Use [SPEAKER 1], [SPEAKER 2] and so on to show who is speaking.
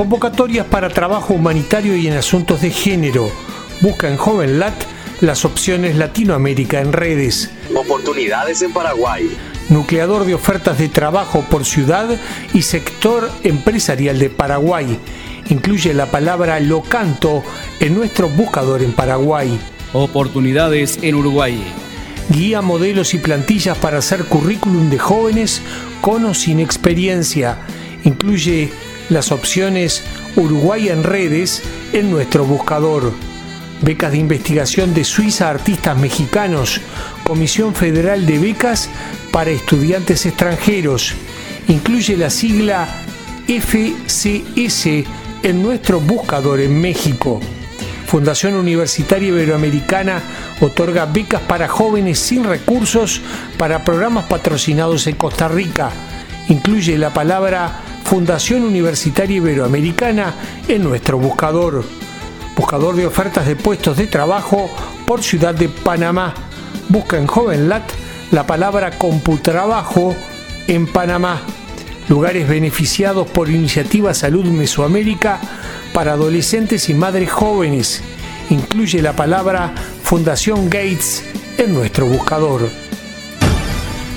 [SPEAKER 1] Convocatorias para trabajo humanitario y en asuntos de género. Busca en JovenLat las opciones Latinoamérica en redes.
[SPEAKER 2] Oportunidades en Paraguay.
[SPEAKER 1] Nucleador de ofertas de trabajo por ciudad y sector empresarial de Paraguay. Incluye la palabra locanto en nuestro buscador en Paraguay.
[SPEAKER 3] Oportunidades en Uruguay.
[SPEAKER 1] Guía modelos y plantillas para hacer currículum de jóvenes con o sin experiencia. Incluye las opciones Uruguay en redes en nuestro buscador. Becas de investigación de Suiza artistas mexicanos. Comisión Federal de Becas para Estudiantes Extranjeros. Incluye la sigla FCS en nuestro buscador en México. Fundación Universitaria Iberoamericana otorga becas para jóvenes sin recursos para programas patrocinados en Costa Rica. Incluye la palabra Fundación Universitaria Iberoamericana en nuestro buscador. Buscador de ofertas de puestos de trabajo por Ciudad de Panamá. Busca en JovenLat la palabra Computrabajo en Panamá. Lugares beneficiados por Iniciativa Salud Mesoamérica para adolescentes y madres jóvenes. Incluye la palabra Fundación Gates en nuestro buscador.